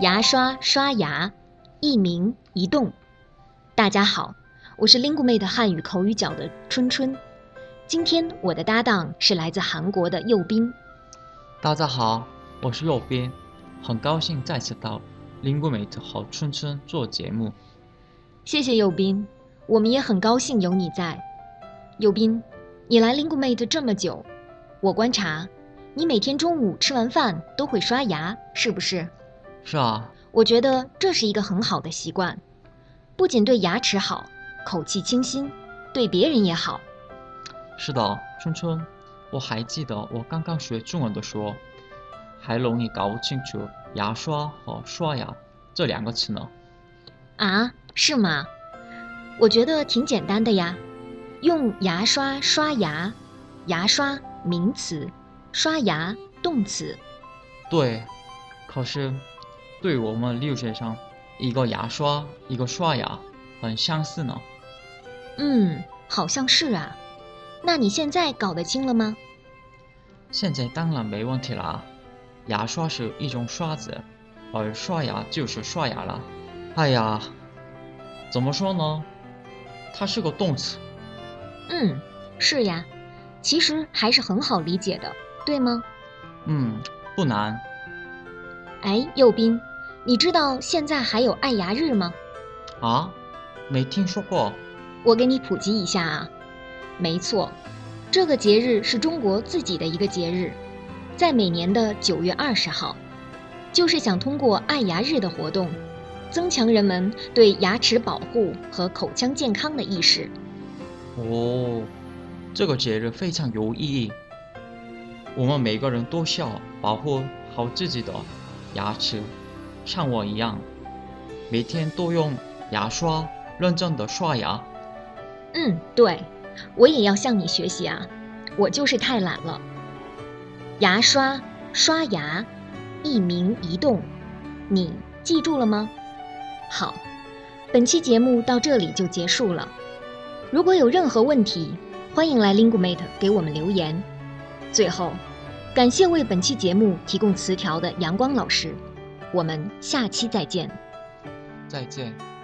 牙刷、刷牙，一鸣一动。大家好，我是 Lingumate 汉语口语角的春春。今天我的搭档是来自韩国的右斌。大家好，我是右斌，很高兴再次到 Lingumate 和春春做节目。谢谢右斌，我们也很高兴有你在。右斌，你来 Lingumate 这么久，我观察，你每天中午吃完饭都会刷牙，是不是？是啊，我觉得这是一个很好的习惯，不仅对牙齿好，口气清新，对别人也好。是的，春春，我还记得我刚刚学中文的时候，还容易搞不清楚牙刷和刷牙这两个词呢。啊，是吗？我觉得挺简单的呀，用牙刷刷牙，牙刷名词，刷牙动词。对，可是对我们留学生，一个牙刷，一个刷牙，很相似呢。嗯，好像是啊。那你现在搞得清了吗？现在当然没问题啦。牙刷是一种刷子，而刷牙就是刷牙了。哎呀，怎么说呢？它是个动词。嗯，是呀，其实还是很好理解的，对吗？嗯，不难。哎，右斌，你知道现在还有爱牙日吗？啊，没听说过。我给你普及一下啊。没错，这个节日是中国自己的一个节日，在每年的九月二十号，就是想通过爱牙日的活动，增强人们对牙齿保护和口腔健康的意识。哦，这个节日非常有意义，我们每个人都需要保护好自己的牙齿，像我一样，每天都用牙刷认真的刷牙。嗯，对。我也要向你学习啊！我就是太懒了。牙刷、刷牙，一鸣一动，你记住了吗？好，本期节目到这里就结束了。如果有任何问题，欢迎来 Lingumate 给我们留言。最后，感谢为本期节目提供词条的阳光老师。我们下期再见。再见。